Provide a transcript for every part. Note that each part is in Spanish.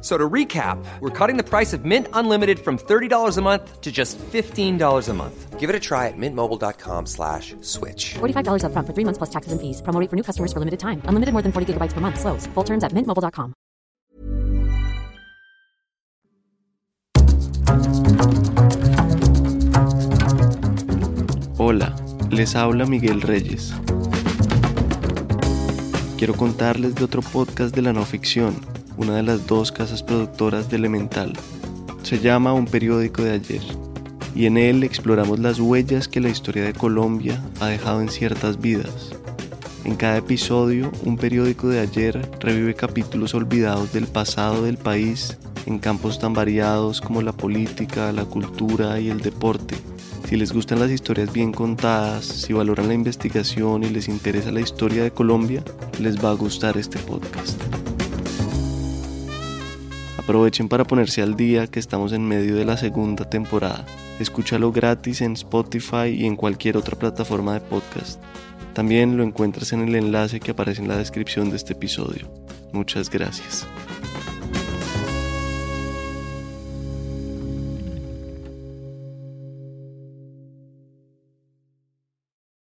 So to recap, we're cutting the price of Mint Unlimited from $30 a month to just $15 a month. Give it a try at mintmobile.com slash switch. $45 upfront for three months plus taxes and fees. Promo rate for new customers for limited time. Unlimited more than 40 gigabytes per month. Slows. Full terms at mintmobile.com. Hola, les habla Miguel Reyes. Quiero contarles de otro podcast de la no ficción, una de las dos casas productoras de Elemental. Se llama Un periódico de ayer y en él exploramos las huellas que la historia de Colombia ha dejado en ciertas vidas. En cada episodio, un periódico de ayer revive capítulos olvidados del pasado del país en campos tan variados como la política, la cultura y el deporte. Si les gustan las historias bien contadas, si valoran la investigación y les interesa la historia de Colombia, les va a gustar este podcast. Aprovechen para ponerse al día que estamos en medio de la segunda temporada. Escúchalo gratis en Spotify y en cualquier otra plataforma de podcast. También lo encuentras en el enlace que aparece en la descripción de este episodio. Muchas gracias.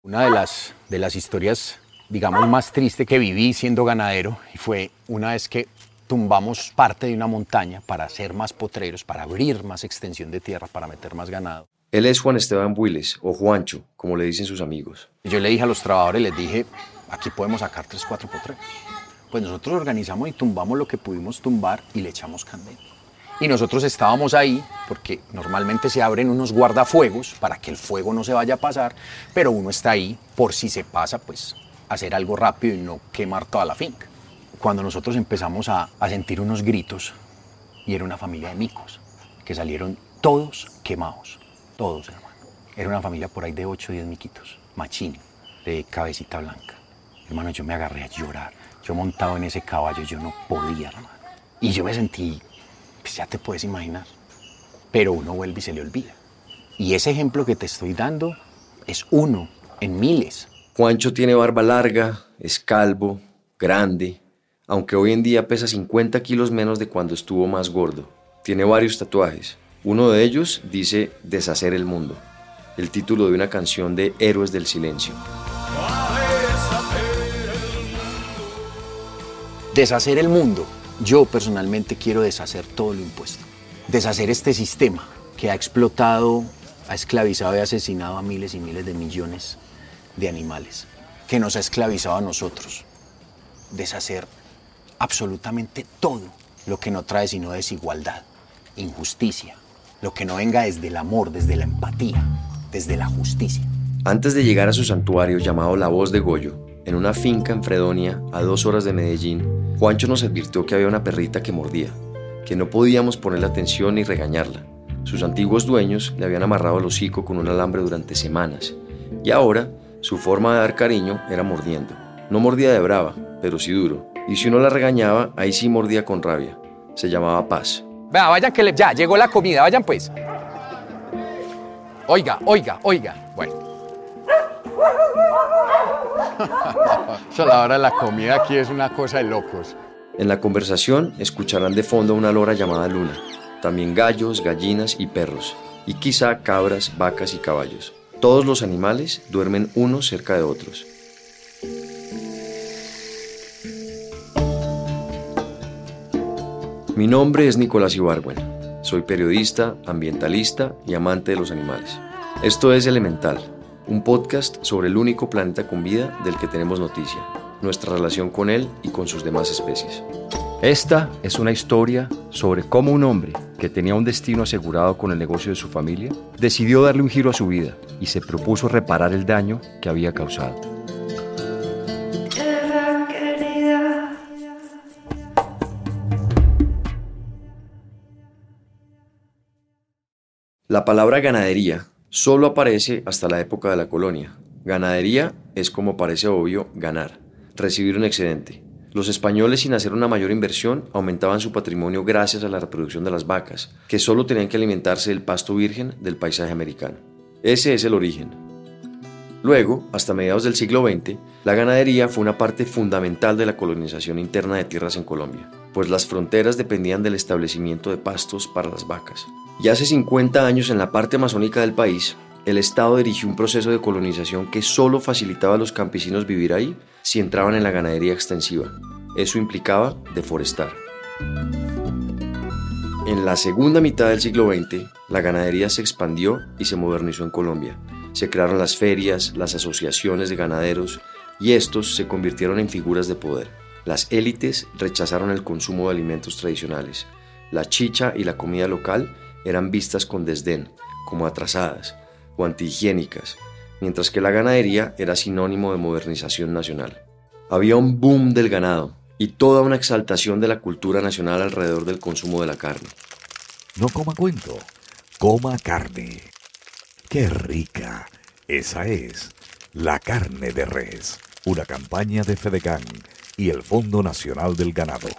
Una de las, de las historias, digamos, más triste que viví siendo ganadero fue una vez que tumbamos parte de una montaña para hacer más potreros, para abrir más extensión de tierra, para meter más ganado. Él es Juan Esteban Builes, o Juancho, como le dicen sus amigos. Yo le dije a los trabajadores, les dije, aquí podemos sacar tres, cuatro potreros. Pues nosotros organizamos y tumbamos lo que pudimos tumbar y le echamos candela. Y nosotros estábamos ahí porque normalmente se abren unos guardafuegos para que el fuego no se vaya a pasar, pero uno está ahí por si se pasa, pues hacer algo rápido y no quemar toda la finca. Cuando nosotros empezamos a, sentir unos gritos, y era una familia de micos, que salieron todos quemados, todos hermano. Era una familia por ahí de 8 o 10 miquitos, machín, de cabecita blanca. Hermano, yo me agarré a llorar. Yo montado en ese caballo, yo no podía, hermano. Y yo me sentí, pues ya te puedes imaginar. Pero uno vuelve y se le olvida. Y ese ejemplo que te estoy dando es uno en miles. Juancho tiene barba larga, es calvo, grande, aunque hoy en día pesa 50 kilos menos de cuando estuvo más gordo. Tiene varios tatuajes. Uno de ellos dice Deshacer el mundo, el título de una canción de Héroes del Silencio. Deshacer el mundo. Yo personalmente quiero deshacer todo lo impuesto. Deshacer este sistema que ha explotado, ha esclavizado y asesinado a miles y miles de millones de animales, que nos ha esclavizado a nosotros. Deshacer absolutamente todo lo que no trae sino desigualdad, injusticia, lo que no venga desde el amor, desde la empatía, desde la justicia. Antes de llegar a su santuario llamado La Voz de Goyo, en una finca en Fredonia, a dos horas de Medellín, Juancho nos advirtió que había una perrita que mordía, que no podíamos ponerle atención ni regañarla. Sus antiguos dueños le habían amarrado el hocico con un alambre durante semanas, y ahora su forma de dar cariño era mordiendo. No mordía de brava, pero sí duro, y si uno la regañaba, ahí sí mordía con rabia. Se llamaba Paz. Vea, vayan que le- ya llegó la comida, vayan pues. Oiga, oiga, oiga. Bueno. Eso a la hora de la comida aquí es una cosa de locos. En la conversación escucharán de fondo a una lora llamada Luna, también gallos, gallinas y perros, y quizá cabras, vacas y caballos. Todos los animales duermen unos cerca de otros. Mi nombre es Nicolás Ibargüen. Soy periodista, ambientalista y amante de los animales. Esto es Elemental, un podcast sobre el único planeta con vida del que tenemos noticia, nuestra relación con él y con sus demás especies. Esta es una historia sobre cómo un hombre que tenía un destino asegurado con el negocio de su familia decidió darle un giro a su vida y se propuso reparar el daño que había causado. La palabra ganadería solo aparece hasta la época de la colonia. Ganadería es como parece obvio ganar, recibir un excedente. Los españoles sin hacer una mayor inversión aumentaban su patrimonio gracias a la reproducción de las vacas, que solo tenían que alimentarse del pasto virgen del paisaje americano. Ese es el origen. Luego, hasta mediados del siglo XX, la ganadería fue una parte fundamental de la colonización interna de tierras en Colombia, pues las fronteras dependían del establecimiento de pastos para las vacas. Y hace 50 años en la parte amazónica del país, el Estado dirigió un proceso de colonización que solo facilitaba a los campesinos vivir ahí si entraban en la ganadería extensiva. Eso implicaba deforestar. En la segunda mitad del siglo XX, la ganadería se expandió y se modernizó en Colombia. Se crearon las ferias, las asociaciones de ganaderos y estos se convirtieron en figuras de poder. Las élites rechazaron el consumo de alimentos tradicionales. La chicha y la comida local eran vistas con desdén, como atrasadas o antihigiénicas, mientras que la ganadería era sinónimo de modernización nacional. Había un boom del ganado y toda una exaltación de la cultura nacional alrededor del consumo de la carne. No coma cuento, coma carne. ¡Qué rica! Esa es la carne de res, una campaña de Fedegan y el Fondo Nacional del Ganado.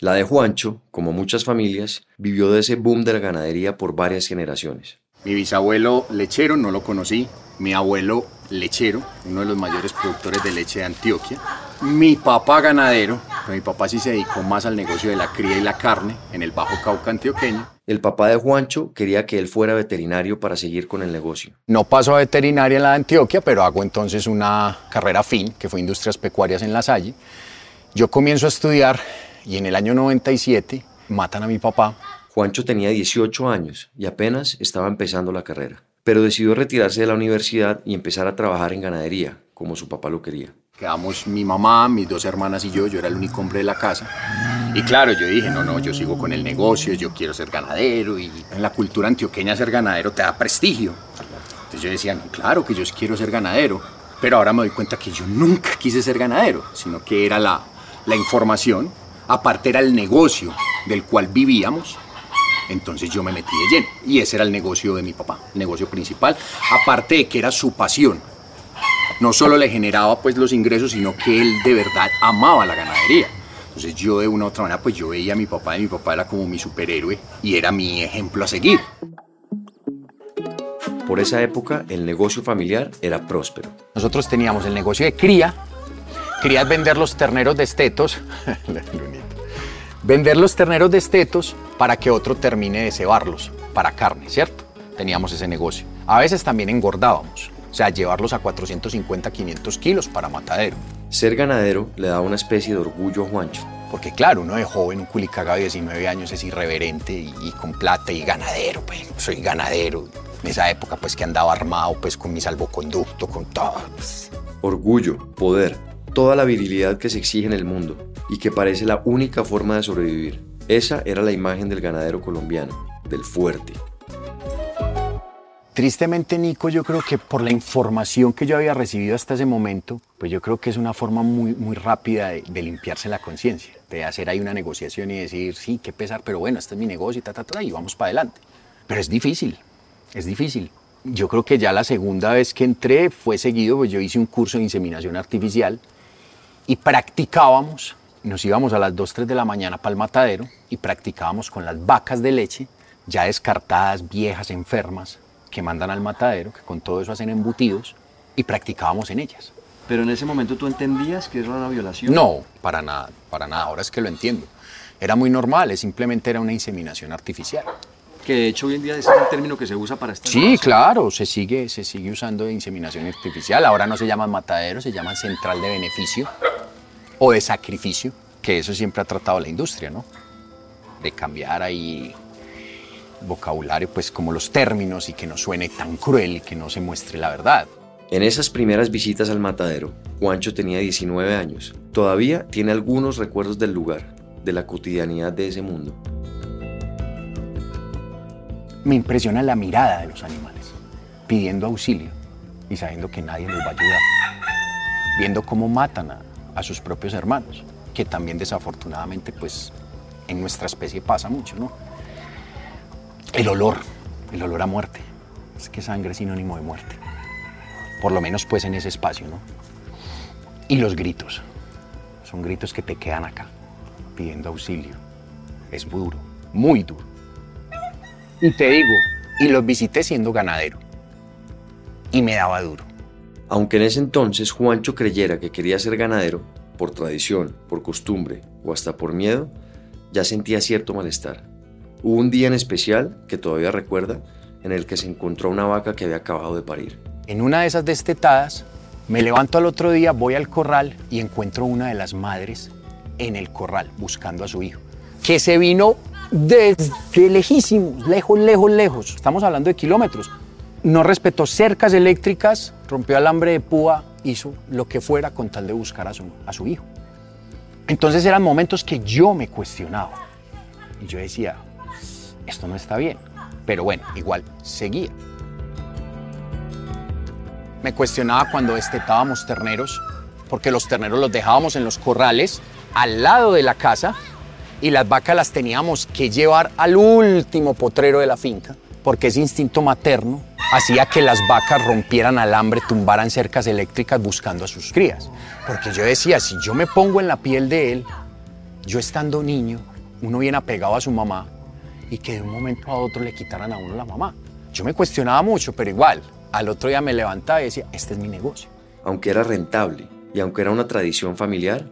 La de Juancho, como muchas familias, vivió de ese boom de la ganadería por varias generaciones. Mi bisabuelo lechero no lo conocí, mi abuelo lechero, uno de los mayores productores de leche de Antioquia, mi papá ganadero, pero mi papá sí se dedicó más al negocio de la cría y la carne en el Bajo Cauca antioqueño. El papá de Juancho quería que él fuera veterinario para seguir con el negocio. No paso a veterinaria en la de Antioquia, pero hago entonces una carrera fin, que fue Industrias Pecuarias en La Salle. Yo comienzo a estudiar y en el año 97 matan a mi papá. Juancho tenía 18 años y apenas estaba empezando la carrera, pero decidió retirarse de la universidad y empezar a trabajar en ganadería, como su papá lo quería. Quedamos mi mamá, mis dos hermanas y yo, yo era el único hombre de la casa. Y claro, yo dije, no, no, yo sigo con el negocio, yo quiero ser ganadero y en la cultura antioqueña ser ganadero te da prestigio. Entonces yo decía, no, claro que yo quiero ser ganadero, pero ahora me doy cuenta que yo nunca quise ser ganadero, sino que era la, la información, aparte era el negocio del cual vivíamos. Entonces yo me metí de lleno y ese era el negocio de mi papá, el negocio principal, aparte de que era su pasión no solo le generaba pues los ingresos, sino que él de verdad amaba la ganadería. Entonces yo de una u otra manera pues yo veía a mi papá y mi papá era como mi superhéroe y era mi ejemplo a seguir. Por esa época el negocio familiar era próspero. Nosotros teníamos el negocio de cría, es vender los terneros de estetos, vender los terneros de estetos para que otro termine de cebarlos para carne, ¿cierto? Teníamos ese negocio. A veces también engordábamos. O sea, llevarlos a 450, 500 kilos para matadero. Ser ganadero le da una especie de orgullo a Juancho. Porque claro, uno de joven, un culicagado de 19 años es irreverente y, y, con plata y ganadero, pues soy ganadero. En esa época pues que andaba armado pues con mi salvoconducto, con todo. Pues. Orgullo, poder, toda la virilidad que se exige en el mundo y que parece la única forma de sobrevivir. Esa era la imagen del ganadero colombiano, del fuerte, Tristemente, Nico, yo creo que por la información que yo había recibido hasta ese momento, pues yo creo que es una forma muy, muy rápida de, limpiarse la conciencia, de hacer ahí una negociación y decir, sí, qué pesar, pero bueno, este es mi negocio y ta, ta, ta, y vamos para adelante. Pero es difícil, es difícil. Yo creo que ya la segunda vez que entré fue seguido, pues yo hice un curso de inseminación artificial y practicábamos, nos íbamos a las 2, 3 de la mañana para el matadero y practicábamos con las vacas de leche, ya descartadas, viejas, enfermas, que mandan al matadero, que con todo eso hacen embutidos, y practicábamos en ellas. Pero en ese momento tú entendías que era una violación. No, para nada, para nada. Ahora es que lo entiendo. Era muy normal, simplemente era una inseminación artificial. Que de hecho hoy en día ese es el término que se usa para esta Sí, claro, se sigue, se sigue usando de inseminación artificial. Ahora no se llaman mataderos, se llaman central de beneficio o de sacrificio, que eso siempre ha tratado la industria, ¿no? De cambiar ahí vocabulario, pues como los términos y que no suene tan cruel y que no se muestre la verdad. En esas primeras visitas al matadero, Juancho tenía 19 años. Todavía tiene algunos recuerdos del lugar, de la cotidianidad de ese mundo. Me impresiona la mirada de los animales, pidiendo auxilio y sabiendo que nadie los va a ayudar. Viendo cómo matan a, a sus propios hermanos, que también desafortunadamente pues en nuestra especie pasa mucho, ¿no? El olor, el olor a muerte. Es que sangre es sinónimo de muerte. Por lo menos pues en ese espacio, ¿no? Y los gritos. Son gritos que te quedan acá, pidiendo auxilio. Es duro, muy duro. Y te digo, y los visité siendo ganadero. Y me daba duro. Aunque en ese entonces Juancho creyera que quería ser ganadero, por tradición, por costumbre o hasta por miedo, ya sentía cierto malestar. Hubo un día en especial, que todavía recuerda, en el que se encontró una vaca que había acabado de parir. En una de esas destetadas, me levanto al otro día, voy al corral y encuentro una de las madres en el corral buscando a su hijo, que se vino desde lejísimos, lejos, lejos, lejos. Estamos hablando de kilómetros. No respetó cercas eléctricas, rompió alambre de púa, hizo lo que fuera con tal de buscar a su, hijo. Entonces eran momentos que yo me cuestionaba. Y yo decía, esto no está bien. Pero bueno, igual seguía. Me cuestionaba cuando destetábamos terneros, porque los terneros los dejábamos en los corrales al lado de la casa y las vacas las teníamos que llevar al último potrero de la finca, porque ese instinto materno hacía que las vacas rompieran alambre, tumbaran cercas eléctricas buscando a sus crías. Porque yo decía, si yo me pongo en la piel de él, yo estando niño, uno viene apegado a su mamá y que de un momento a otro le quitaran a uno la mamá. Yo me cuestionaba mucho, pero igual, al otro día me levantaba y decía, este es mi negocio. Aunque era rentable y aunque era una tradición familiar,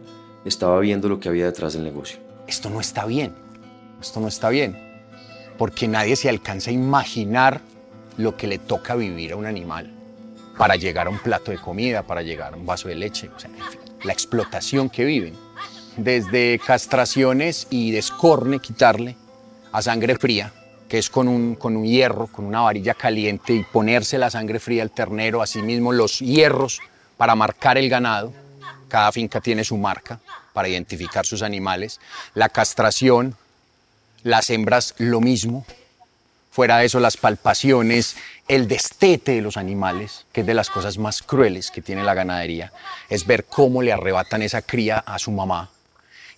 estaba viendo lo que había detrás del negocio. Esto no está bien, esto no está bien, porque nadie se alcanza a imaginar lo que le toca vivir a un animal para llegar a un plato de comida, para llegar a un vaso de leche, o sea, en fin, la explotación que viven. Desde castraciones y descorne, quitarle, a sangre fría, que es con un, con un hierro, con una varilla caliente y ponerse la sangre fría al ternero, asimismo los hierros para marcar el ganado. Cada finca tiene su marca para identificar sus animales. La castración, las hembras lo mismo. Fuera de eso, las palpaciones, el destete de los animales, que es de las cosas más crueles que tiene la ganadería, es ver cómo le arrebatan esa cría a su mamá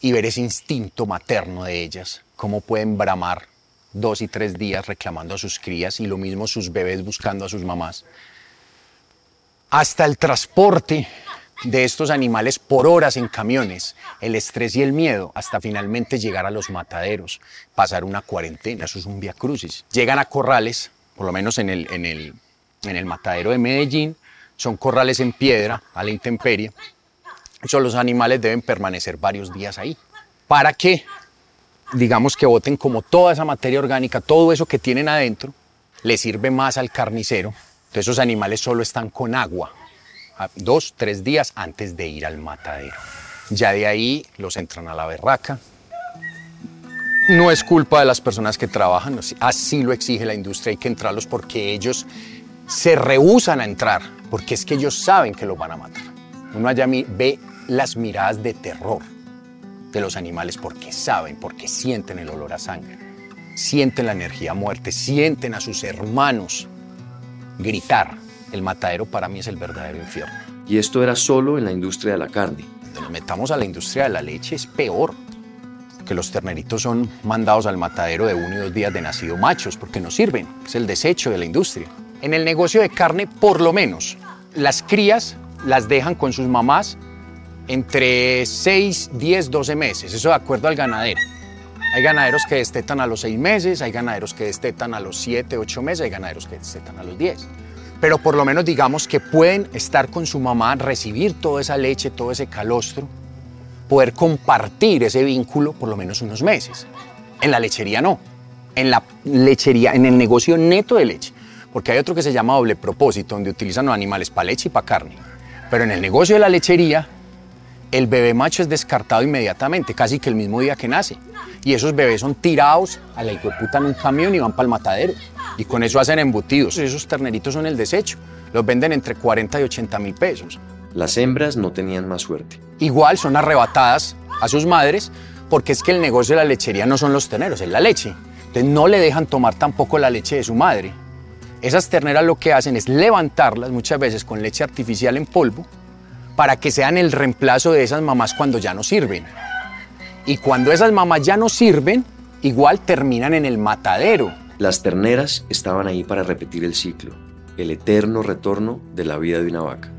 y ver ese instinto materno de ellas, cómo pueden bramar dos y tres días reclamando a sus crías y lo mismo sus bebés buscando a sus mamás. Hasta el transporte de estos animales por horas en camiones, el estrés y el miedo, hasta finalmente llegar a los mataderos, pasar una cuarentena, eso es un via crucis. Llegan a corrales, por lo menos en el, en el, en el matadero de Medellín, son corrales en piedra, a la intemperie, eso los animales deben permanecer varios días ahí, para que, digamos que boten como toda esa materia orgánica, todo eso que tienen adentro, le sirve más al carnicero. Entonces esos animales solo están con agua, dos, tres días antes de ir al matadero. Ya de ahí los entran a la berraca. No es culpa de las personas que trabajan, así lo exige la industria, hay que entrarlos porque ellos se rehusan a entrar, porque es que ellos saben que los van a matar. Uno allá ve las miradas de terror de los animales porque saben, porque sienten el olor a sangre, sienten la energía muerte, sienten a sus hermanos gritar. El matadero para mí es el verdadero infierno. Y esto era solo en la industria de la carne. Cuando nos metamos a la industria de la leche es peor, que los terneritos son mandados al matadero de uno y dos días de nacido machos porque no sirven, es el desecho de la industria. En el negocio de carne, por lo menos, las crías las dejan con sus mamás entre 6, 10, 12 meses, eso de acuerdo al ganadero. Hay ganaderos que destetan a los 6 meses, hay ganaderos que destetan a los 7, 8 meses, hay ganaderos que destetan a los 10. Pero por lo menos digamos que pueden estar con su mamá, recibir toda esa leche, todo ese calostro, poder compartir ese vínculo por lo menos unos meses. En la lechería no, en la lechería, en el negocio neto de leche, porque hay otro que se llama doble propósito, donde utilizan los animales para leche y para carne. Pero en el negocio de la lechería, el bebé macho es descartado inmediatamente, casi que el mismo día que nace. Y esos bebés son tirados a la puta en un camión y van para el matadero. Y con eso hacen embutidos. Esos terneritos son el desecho. Los venden entre 40 y 80 mil pesos. Las hembras no tenían más suerte. Igual son arrebatadas a sus madres porque es que el negocio de la lechería no son los terneros, es la leche. Entonces no le dejan tomar tampoco la leche de su madre. Esas terneras lo que hacen es levantarlas muchas veces con leche artificial en polvo para que sean el reemplazo de esas mamás cuando ya no sirven. Y cuando esas mamás ya no sirven, igual terminan en el matadero. Las terneras estaban ahí para repetir el ciclo, el eterno retorno de la vida de una vaca.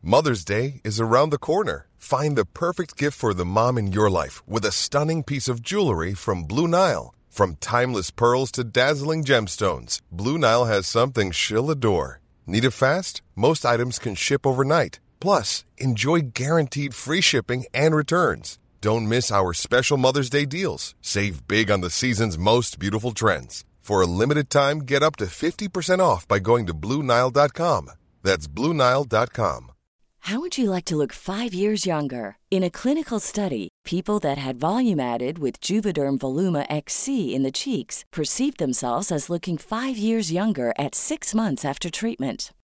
Mother's Day is around the corner. Find the perfect gift for the mom in your life with a stunning piece of jewelry from Blue Nile. From timeless pearls to dazzling gemstones, Blue Nile has something she'll adore. Need it fast? Most items can ship overnight. Plus, enjoy guaranteed free shipping and returns. Don't miss our special Mother's Day deals. Save big on the season's most beautiful trends. For a limited time, get up to 50% off by going to BlueNile.com. That's BlueNile.com. How would you like to look five years younger? In a clinical study, people that had volume added with Juvederm Voluma XC in the cheeks perceived themselves as looking five years younger at six months after treatment.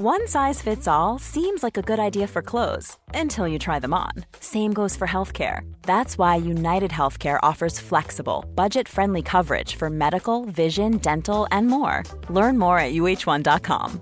One size fits all seems like a good idea for clothes until you try them on. Same goes for healthcare. That's why United Healthcare offers flexible, budget friendly coverage for medical, vision, dental, and more. Learn more at uh1.com.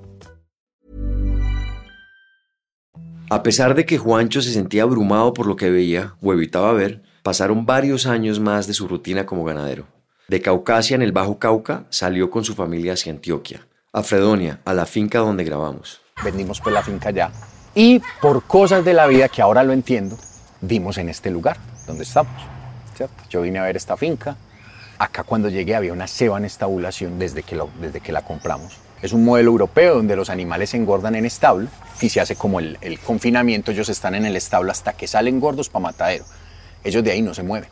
A pesar de que Juancho se sentía abrumado por lo que veía o evitaba ver, pasaron varios años más de su rutina como ganadero. De Caucasia, en el Bajo Cauca, salió con su familia hacia Antioquia, a Fredonia, a la finca donde grabamos. Vendimos pues la finca ya. Y por cosas de la vida que ahora lo entiendo, dimos en este lugar donde estamos. ¿cierto? Yo vine a ver esta finca. Acá cuando llegué había una ceba en estabulación desde que, desde que la compramos. Es un modelo europeo donde los animales engordan en establo y se hace como el, el confinamiento. Ellos están en el establo hasta que salen gordos para matadero. Ellos de ahí no se mueven.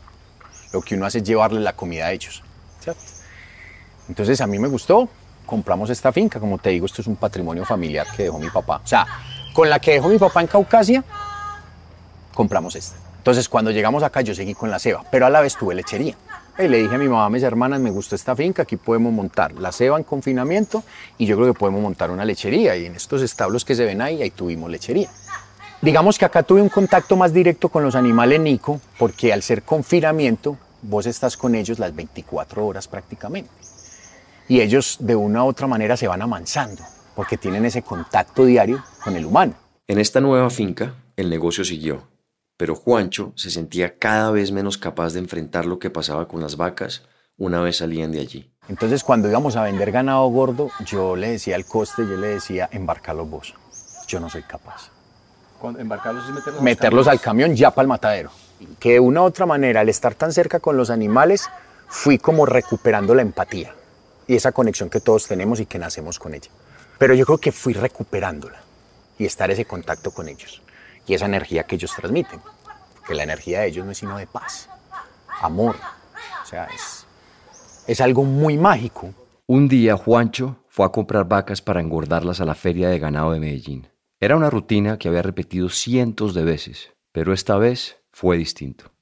Lo que uno hace es llevarles la comida a ellos. Entonces a mí me gustó. Compramos esta finca. Como te digo, esto es un patrimonio familiar que dejó mi papá. O sea, con la que dejó mi papá en Caucasia, compramos esta. Entonces cuando llegamos acá yo seguí con la ceba, pero a la vez tuve lechería. Y le dije a mi mamá, a mis hermanas, me gustó esta finca, aquí podemos montar la ceba en confinamiento y yo creo que podemos montar una lechería. Y en estos establos que se ven ahí, ahí tuvimos lechería. Digamos que acá tuve un contacto más directo con los animales Nico, porque al ser confinamiento, vos estás con ellos las 24 horas prácticamente. Y ellos de una u otra manera se van amansando, porque tienen ese contacto diario con el humano. En esta nueva finca, el negocio siguió, pero Juancho se sentía cada vez menos capaz de enfrentar lo que pasaba con las vacas una vez salían de allí. Entonces cuando íbamos a vender ganado gordo, yo le decía al coste, yo le decía, embarcarlos vos. Yo no soy capaz. Embarcarlos y meterlos, Meterlos al camión ya para el matadero. Que de una u otra manera, al estar tan cerca con los animales, fui como recuperando la empatía y esa conexión que todos tenemos y que nacemos con ella. Pero yo creo que fui recuperándola y estar ese contacto con ellos y esa energía que ellos transmiten. Que la energía de ellos no es sino de paz, amor. O sea, es, es algo muy mágico. Un día Juancho fue a comprar vacas para engordarlas a la feria de ganado de Medellín. Era una rutina que había repetido cientos de veces, pero esta vez fue distinto.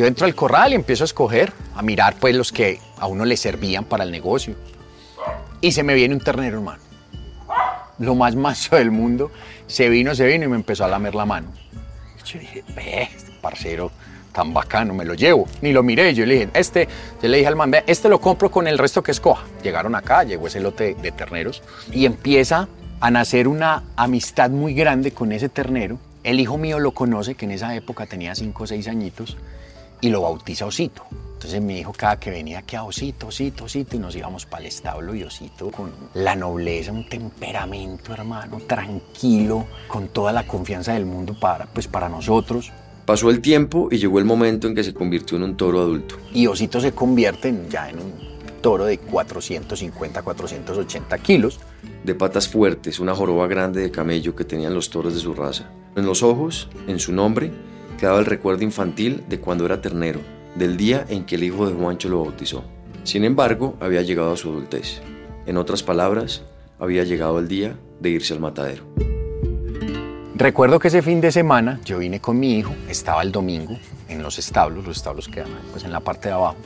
Yo entro al corral y empiezo a escoger, a mirar pues los que a uno le servían para el negocio. Y se me viene un ternero, hermano. Lo más macho del mundo. Se vino, se vino y me empezó a lamer la mano. Yo dije, ve, este parcero tan bacano, me lo llevo. Ni lo miré, yo le dije, este, yo le dije al man, este lo compro con el resto que escoja. Llegaron acá, llegó ese lote de terneros y empieza a nacer una amistad muy grande con ese ternero. El hijo mío lo conoce, que en esa época tenía 5 o 6 añitos, y lo bautiza Osito. Entonces mi hijo cada que venía que a Osito, Osito, Osito, y nos íbamos para el establo y Osito con la nobleza, un temperamento, hermano, tranquilo, con toda la confianza del mundo para, pues, para nosotros. Pasó el tiempo y llegó el momento en que se convirtió en un toro adulto. Y Osito se convierte en- ya en un toro de 450, 480 kilos. De patas fuertes, una joroba grande de camello que tenían los toros de su raza. En los ojos, en su nombre, quedaba el recuerdo infantil de cuando era ternero, del día en que el hijo de Juancho lo bautizó. Sin embargo, había llegado a su adultez. En otras palabras, había llegado el día de irse al matadero. Recuerdo que ese fin de semana yo vine con mi hijo, estaba el domingo en los establos, los establos quedan pues en la parte de abajo.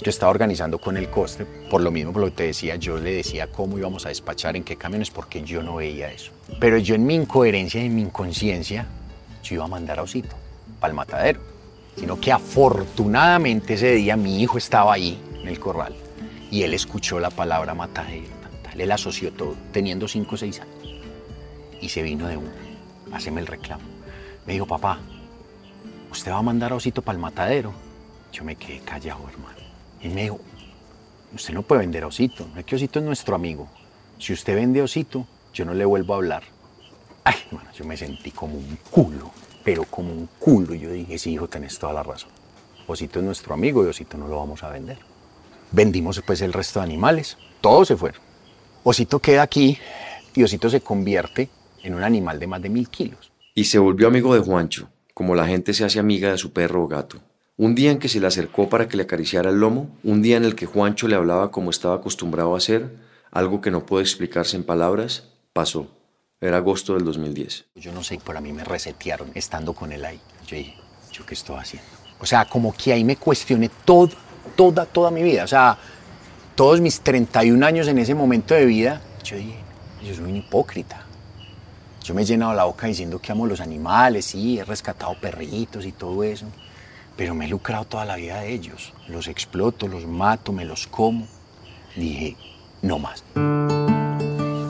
Yo estaba organizando con el coste, por lo mismo por lo que te decía, yo le decía cómo íbamos a despachar, en qué camiones, porque yo no veía eso. Pero yo en mi incoherencia en mi inconsciencia, yo iba a mandar a Osito para el matadero. Sino que afortunadamente ese día mi hijo estaba ahí en el corral y él escuchó la palabra matadero. Él asoció todo, teniendo 5 o 6 años. Y se vino de uno, haceme el reclamo. Me dijo, papá, ¿usted va a mandar Osito para el matadero? Yo me quedé callado, hermano. Y me dijo, usted no puede vender Osito, no es que Osito es nuestro amigo. Si usted vende Osito, yo no le vuelvo a hablar. Ay, hermano, yo me sentí como un culo, pero como un culo. Y yo dije, sí, hijo, tenés toda la razón. Osito es nuestro amigo y Osito no lo vamos a vender. Vendimos después el resto de animales, todos se fueron. Osito queda aquí y Osito se convierte en un animal de más de mil kilos. Y se volvió amigo de Juancho, como la gente se hace amiga de su perro o gato. Un día en que se le acercó para que le acariciara el lomo, un día en el que Juancho le hablaba como estaba acostumbrado a hacer, algo que no puede explicarse en palabras, pasó. Era agosto del 2010. Yo no sé, pero a mí me resetearon estando con él ahí. Yo dije, ¿yo qué estoy haciendo? O sea, como que ahí me cuestioné todo, toda, toda mi vida. O sea, todos mis 31 años en ese momento de vida, yo dije, yo soy un hipócrita. Yo me he llenado la boca diciendo que amo los animales, sí, he rescatado perritos y todo eso, pero me he lucrado toda la vida de ellos. Los exploto, los mato, me los como. Dije, no más.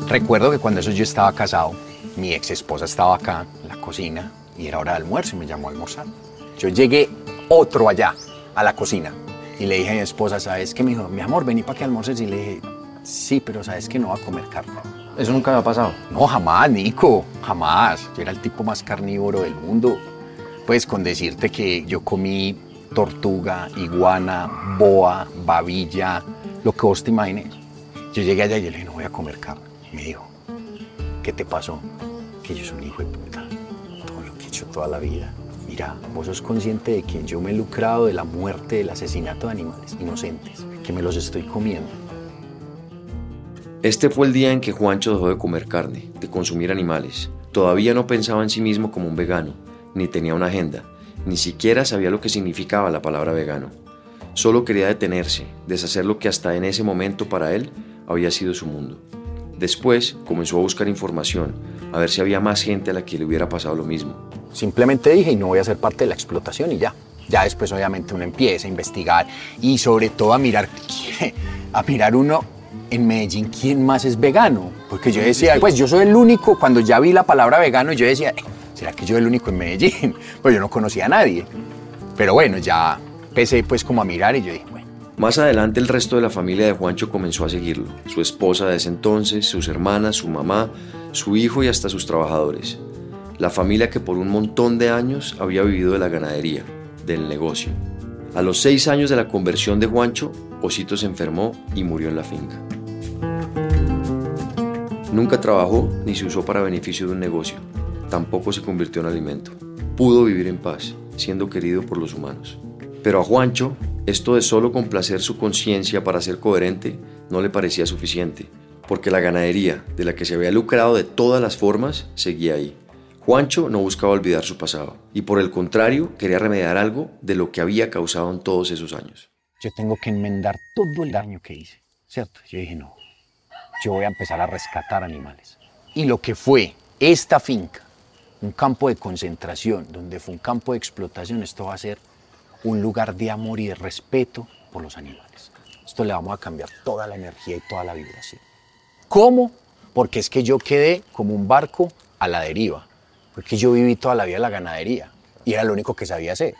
Recuerdo que cuando eso yo estaba casado, mi ex esposa estaba acá en la cocina y era hora de almuerzo y me llamó a almorzar. Yo llegué otro allá, a la cocina, y le dije a mi esposa, ¿sabes qué? Me dijo, mi amor, vení para que almuerces. Y le dije, sí, pero ¿sabes que no va a comer carne? ¿Eso nunca me ha pasado? No, jamás, Nico, jamás. Yo era el tipo más carnívoro del mundo. Pues con decirte que yo comí tortuga, iguana, boa, babilla, lo que vos te imagines. Yo llegué allá y yo le dije, no voy a comer carne. Y me dijo, ¿qué te pasó? Que yo soy un hijo de puta. Todo lo que he hecho toda la vida. Mira, vos sos consciente de que yo me he lucrado de la muerte, del asesinato de animales inocentes, que me los estoy comiendo. Este fue el día en que Juancho dejó de comer carne, de consumir animales. Todavía no pensaba en sí mismo como un vegano, ni tenía una agenda, ni siquiera sabía lo que significaba la palabra vegano. Solo quería detenerse, deshacer lo que hasta en ese momento para él había sido su mundo. Después comenzó a buscar información, a ver si había más gente a la que le hubiera pasado lo mismo. Simplemente dije, y no voy a ser parte de la explotación y ya. Ya después obviamente uno empieza a investigar y sobre todo a mirar, a mirar uno en Medellín quién más es vegano. Porque yo decía, pues yo soy el único, cuando ya vi la palabra vegano, yo decía, "Eh, ¿será que yo soy el único en Medellín? Pues yo no conocía a nadie. Pero bueno, ya empecé pues como a mirar y yo dije, bueno, Más adelante el resto de la familia de Juancho comenzó a seguirlo, su esposa de ese entonces, sus hermanas, su mamá, su hijo y hasta sus trabajadores. La familia que por un montón de años había vivido de la ganadería, del negocio. A los seis años de la conversión de Juancho, Osito se enfermó y murió en la finca. Nunca trabajó ni se usó para beneficio de un negocio. Tampoco se convirtió en alimento. Pudo vivir en paz, siendo querido por los humanos. Pero a Juancho, esto de solo complacer su conciencia para ser coherente no le parecía suficiente, porque la ganadería, de la que se había lucrado de todas las formas, seguía ahí. Juancho no buscaba olvidar su pasado y por el contrario quería remediar algo de lo que había causado en todos esos años. Yo tengo que enmendar todo el daño que hice, ¿cierto? Yo dije, no, yo voy a empezar a rescatar animales. Y lo que fue esta finca, un campo de concentración, donde fue un campo de explotación, esto va a ser un lugar de amor y de respeto por los animales. Esto le vamos a cambiar toda la energía y toda la vibración. ¿Cómo? Porque es que yo quedé como un barco a la deriva, porque yo viví toda la vida en la ganadería y era lo único que sabía hacer.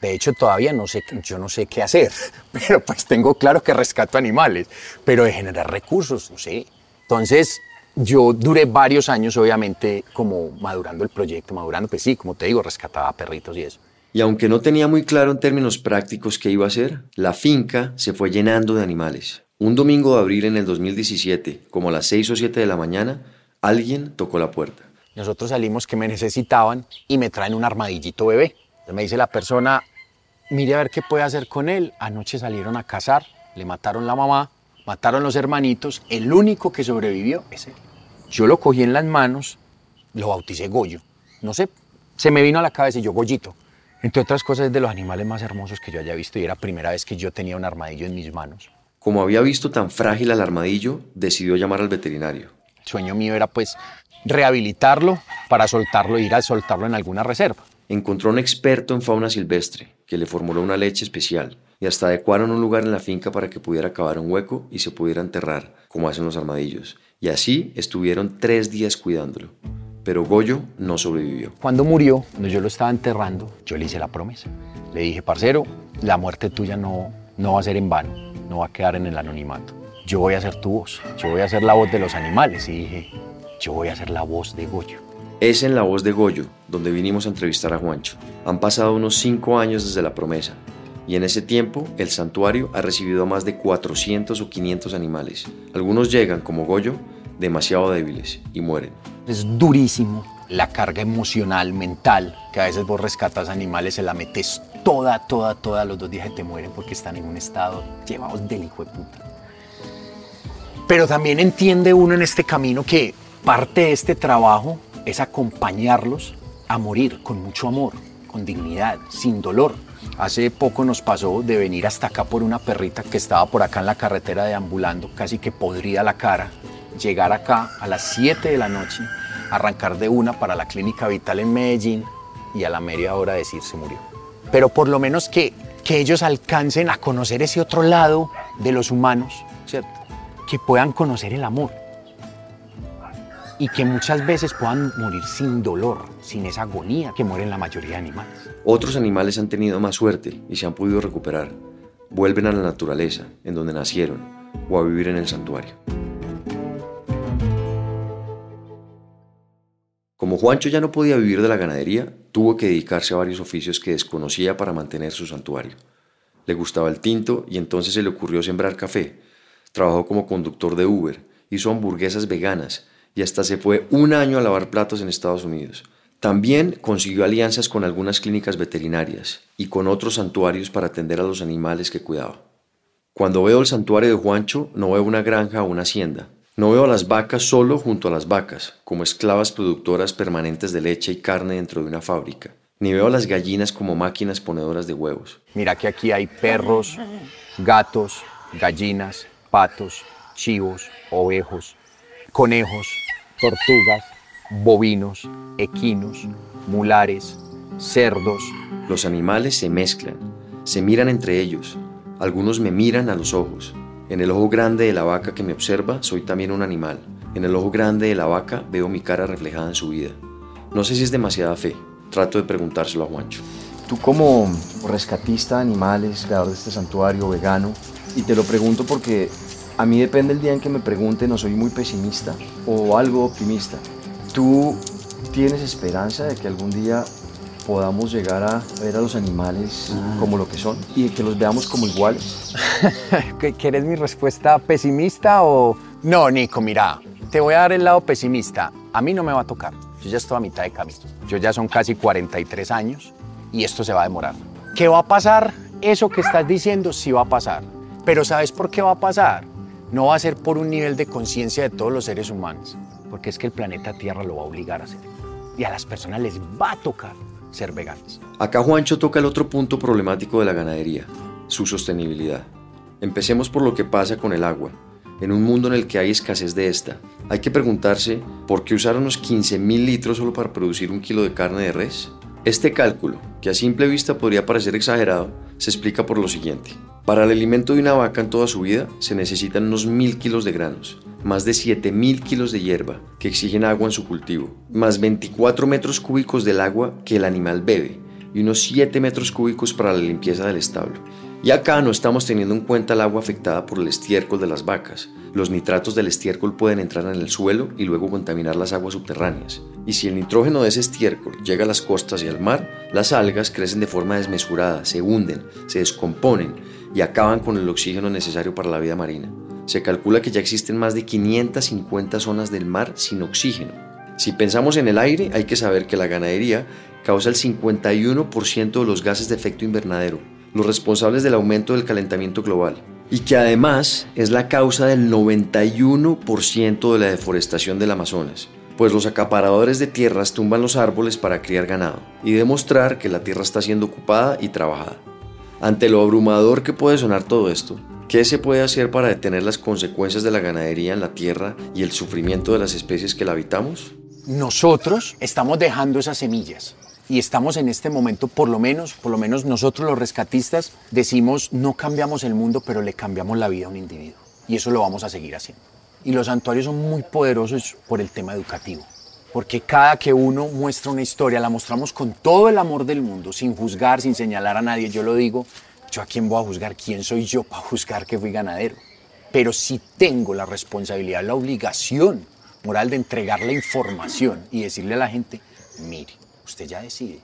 De hecho, todavía no sé, yo no sé qué hacer, pero pues tengo claro que rescato animales, pero de generar recursos, no sé. Entonces, yo duré varios años, obviamente, como madurando el proyecto, madurando, pues sí, como te digo, rescataba perritos y eso. Y aunque no tenía muy claro en términos prácticos qué iba a hacer, la finca se fue llenando de animales. Un domingo de abril en el 2017, como a las 6 o 7 de la mañana, alguien tocó la puerta. Nosotros salimos que me necesitaban y me traen un armadillito bebé. Me dice la persona, mire a ver qué puede hacer con él. Anoche salieron a cazar, le mataron la mamá, mataron los hermanitos, el único que sobrevivió es él. Yo lo cogí en las manos, lo bauticé Goyo. No sé, se me vino a la cabeza y yo Goyito. Entre otras cosas es de los animales más hermosos que yo haya visto y era la primera vez que yo tenía un armadillo en mis manos. Como había visto tan frágil al armadillo, decidió llamar al veterinario. El sueño mío era pues rehabilitarlo para soltarlo ir a soltarlo en alguna reserva. Encontró un experto en fauna silvestre que le formuló una leche especial y hasta adecuaron un lugar en la finca para que pudiera cavar un hueco y se pudiera enterrar, como hacen los armadillos. Y así estuvieron tres días cuidándolo. Pero Goyo no sobrevivió. Cuando murió, cuando yo lo estaba enterrando, yo le hice la promesa. Le dije, parcero, la muerte tuya no, no va a ser en vano, no va a quedar en el anonimato. Yo voy a ser tu voz, yo voy a ser la voz de los animales. Y dije, yo voy a ser la voz de Goyo. Es en La Voz de Goyo donde vinimos a entrevistar a Juancho. Han pasado unos cinco años desde la promesa y en ese tiempo el santuario ha recibido a más de 400 o 500 animales. Algunos llegan, como Goyo, demasiado débiles y mueren. Es durísimo la carga emocional, mental, que a veces vos rescatas animales, se la metes toda, toda, toda, los dos días que te mueren porque están en un estado llevados del hijo de puta. Pero también entiende uno en este camino que parte de este trabajo es acompañarlos a morir con mucho amor, con dignidad, sin dolor. Hace poco nos pasó de venir hasta acá por una perrita que estaba por acá en la carretera deambulando, casi que podrida la cara, llegar acá a las 7 de la noche, arrancar de una para la clínica vital en Medellín y a la media hora decir se murió. Pero por lo menos que, que ellos alcancen a conocer ese otro lado de los humanos. Que puedan conocer el amor y que muchas veces puedan morir sin dolor, sin esa agonía que mueren la mayoría de animales. Otros animales han tenido más suerte y se han podido recuperar. Vuelven a la naturaleza, en donde nacieron, o a vivir en el santuario. Como Juancho ya no podía vivir de la ganadería, tuvo que dedicarse a varios oficios que desconocía para mantener su santuario. Le gustaba el tinto y entonces se le ocurrió sembrar café. Trabajó como conductor de Uber, hizo hamburguesas veganas y hasta se fue un año a lavar platos en Estados Unidos. También consiguió alianzas con algunas clínicas veterinarias y con otros santuarios para atender a los animales que cuidaba. Cuando veo el santuario de Juancho, no veo una granja o una hacienda. No veo a las vacas solo junto a las vacas, como esclavas productoras permanentes de leche y carne dentro de una fábrica. Ni veo a las gallinas como máquinas ponedoras de huevos. Mira que aquí hay perros, gatos, gallinas, patos, chivos, ovejos, conejos, tortugas, bovinos, equinos, mulares, cerdos. Los animales se mezclan, se miran entre ellos. Algunos me miran a los ojos. En el ojo grande de la vaca que me observa soy también un animal. En el ojo grande de la vaca veo mi cara reflejada en su vida. No sé si es demasiada fe. Trato de preguntárselo a Juancho. Tú como rescatista de animales, creador de este santuario vegano, y te lo pregunto porque a mí depende el día en que me pregunten, no soy muy pesimista o algo optimista. ¿Tú tienes esperanza de que algún día podamos llegar a ver a los animales como lo que son y que los veamos como iguales? ¿Quieres mi respuesta pesimista o...? No, Nico, mira, te voy a dar el lado pesimista. A mí no me va a tocar. Yo ya estoy a mitad de camino. Yo ya son casi 43 años y esto se va a demorar. ¿Qué va a pasar? Eso que estás diciendo sí va a pasar. Pero ¿sabes por qué va a pasar? no va a ser por un nivel de conciencia de todos los seres humanos, porque es que el planeta Tierra lo va a obligar a hacer. y a las personas les va a tocar ser veganas. Acá Juancho toca el otro punto problemático de la ganadería, su sostenibilidad. Empecemos por lo que pasa con el agua. En un mundo en el que hay escasez de esta, hay que preguntarse por qué usar unos 15.000 litros solo para producir un kilo de carne de res. Este cálculo, que a simple vista podría parecer exagerado, se explica por lo siguiente. Para el alimento de una vaca en toda su vida se necesitan unos 1.000 kilos de granos, más de 7.000 kilos de hierba que exigen agua en su cultivo, más 24 metros cúbicos del agua que el animal bebe y unos 7 metros cúbicos para la limpieza del establo. Y acá no estamos teniendo en cuenta el agua afectada por el estiércol de las vacas. Los nitratos del estiércol pueden entrar en el suelo y luego contaminar las aguas subterráneas. Y si el nitrógeno de ese estiércol llega a las costas y al mar, las algas crecen de forma desmesurada, se hunden, se descomponen y acaban con el oxígeno necesario para la vida marina. Se calcula que ya existen más de 550 zonas del mar sin oxígeno. Si pensamos en el aire, hay que saber que la ganadería causa el 51% de los gases de efecto invernadero, los responsables del aumento del calentamiento global, y que además es la causa del 91% de la deforestación del Amazonas, pues los acaparadores de tierras tumban los árboles para criar ganado y demostrar que la tierra está siendo ocupada y trabajada. Ante lo abrumador que puede sonar todo esto, ¿qué se puede hacer para detener las consecuencias de la ganadería en la tierra y el sufrimiento de las especies que la habitamos? Nosotros estamos dejando esas semillas y estamos en este momento, por lo menos, por lo menos nosotros los rescatistas decimos no cambiamos el mundo, pero le cambiamos la vida a un individuo y eso lo vamos a seguir haciendo. Y los santuarios son muy poderosos por el tema educativo, porque cada que uno muestra una historia la mostramos con todo el amor del mundo, sin juzgar, sin señalar a nadie. Yo lo digo, yo a quién voy a juzgar, quién soy yo para juzgar que fui ganadero. Pero sí tengo la responsabilidad, la obligación moral de entregar la información y decirle a la gente, mire, usted ya decide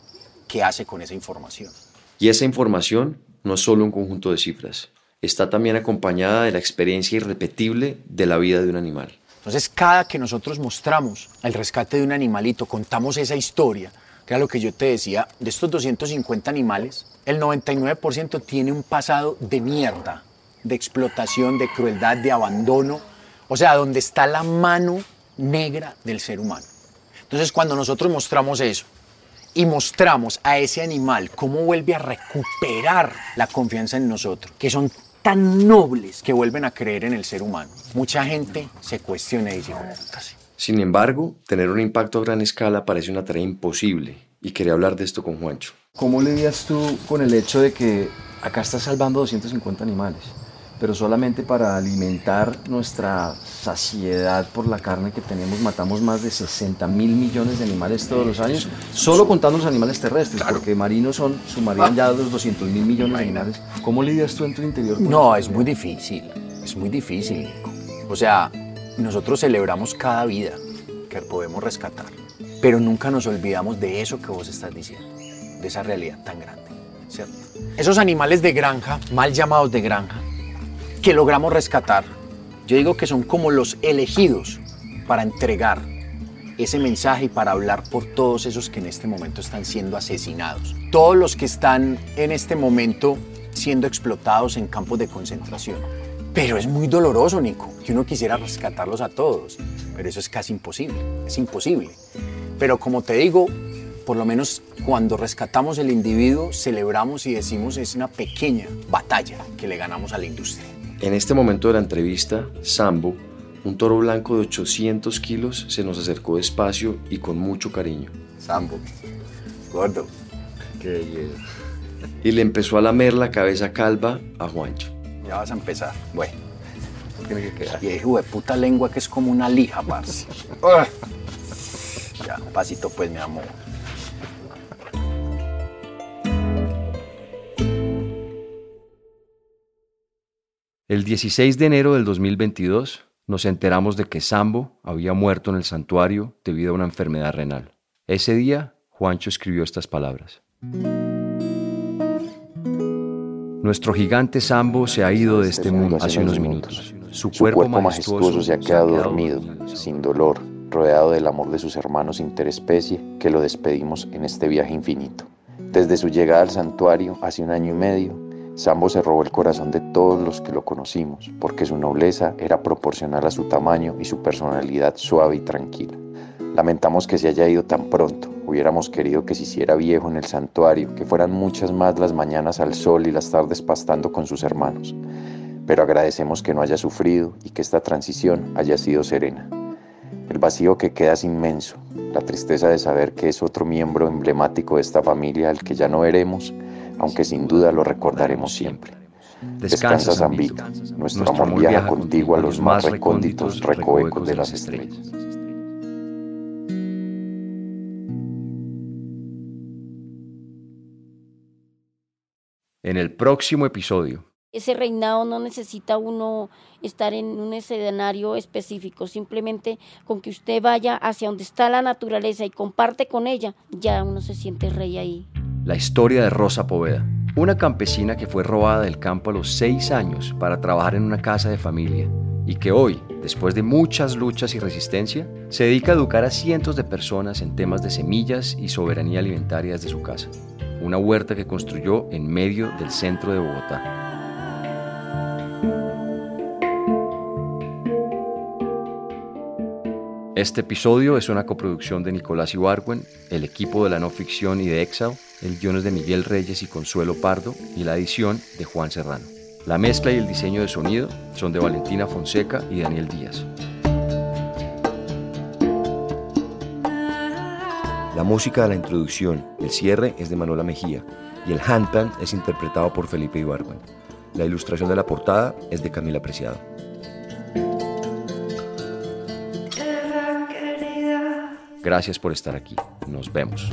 qué hace con esa información. Y esa información no es solo un conjunto de cifras, está también acompañada de la experiencia irrepetible de la vida de un animal. Entonces, cada que nosotros mostramos el rescate de un animalito, contamos esa historia, que era lo que yo te decía, de estos 250 animales, el 99% tiene un pasado de mierda, de explotación, de crueldad, de abandono, o sea, donde está la mano negra del ser humano. Entonces, cuando nosotros mostramos eso y mostramos a ese animal cómo vuelve a recuperar la confianza en nosotros, que son tan nobles que vuelven a creer en el ser humano, mucha gente se cuestiona y dice. Sin embargo, tener un impacto a gran escala parece una tarea imposible y quería hablar de esto con Juancho. ¿Cómo lidias tú con el hecho de que acá estás salvando 250 animales? pero solamente para alimentar nuestra saciedad por la carne que tenemos matamos más de 60 mil millones de animales todos los años, solo contando los animales terrestres, porque marinos son, sumarían ya los 200 mil millones de animales. ¿Cómo lidias tú en tu interior? Con No, es muy difícil, es muy difícil. O sea, nosotros celebramos cada vida que podemos rescatar, pero nunca nos olvidamos de eso que vos estás diciendo, de esa realidad tan grande. Esos animales de granja, mal llamados de granja, que logramos rescatar, yo digo que son como los elegidos para entregar ese mensaje y para hablar por todos esos que en este momento están siendo asesinados. Todos los que están en este momento siendo explotados en campos de concentración. Pero es muy doloroso, Nico, que uno quisiera rescatarlos a todos, pero eso es casi imposible, es imposible. Pero como te digo, por lo menos cuando rescatamos el individuo, celebramos y decimos es una pequeña batalla que le ganamos a la industria. En este momento de la entrevista, Sambo, un toro blanco de 800 kilos, se nos acercó despacio y con mucho cariño. Sambo, gordo, qué belleza. Y le empezó a lamer la cabeza calva a Juancho. Ya vas a empezar. Bueno, tiene que quedar. Y hijo de puta lengua que es como una lija, parce. Ah. ya, pasito pues, mi amor. El 16 de enero del 2022 nos enteramos de que Sambo había muerto en el santuario debido a una enfermedad renal. Ese día, Juancho escribió estas palabras. Nuestro gigante Sambo se ha ido de este mundo hace unos minutos. Su cuerpo, majestuoso se ha quedado dormido, sin dolor, rodeado del amor de sus hermanos interespecie que lo despedimos en este viaje infinito. Desde su llegada al santuario hace un año y medio, Sambo se robó el corazón de todos los que lo conocimos, porque su nobleza era proporcional a su tamaño y su personalidad suave y tranquila. Lamentamos que se haya ido tan pronto. Hubiéramos querido que se hiciera viejo en el santuario, que fueran muchas más las mañanas al sol y las tardes pastando con sus hermanos. Pero agradecemos que no haya sufrido y que esta transición haya sido serena. El vacío que queda es inmenso, la tristeza de saber que es otro miembro emblemático de esta familia al que ya no veremos, aunque sin duda lo recordaremos siempre. Descansa, San Vito, nuestro amor viaja contigo a los más recónditos recovecos de las estrellas. En el próximo episodio. Ese reinado no necesita uno estar en un escenario específico, simplemente con que usted vaya hacia donde está la naturaleza y comparte con ella, ya uno se siente rey ahí. La historia de Rosa Poveda, una campesina que fue robada del campo a los seis años para trabajar en una casa de familia y que hoy, después de muchas luchas y resistencia, se dedica a educar a cientos de personas en temas de semillas y soberanía alimentaria desde su casa una huerta que construyó en medio del centro de Bogotá. Este episodio es una coproducción de Nicolás Ibargüen, el equipo de la no ficción y de Exao, el guion es de Miguel Reyes y Consuelo Pardo y la edición de Juan Serrano. La mezcla y el diseño de sonido son de Valentina Fonseca y Daniel Díaz. La música de la introducción y el cierre es de Manuela Mejía y el handpan es interpretado por Felipe Ibargüen. La ilustración de la portada es de Camila Preciado. Gracias por estar aquí. Nos vemos.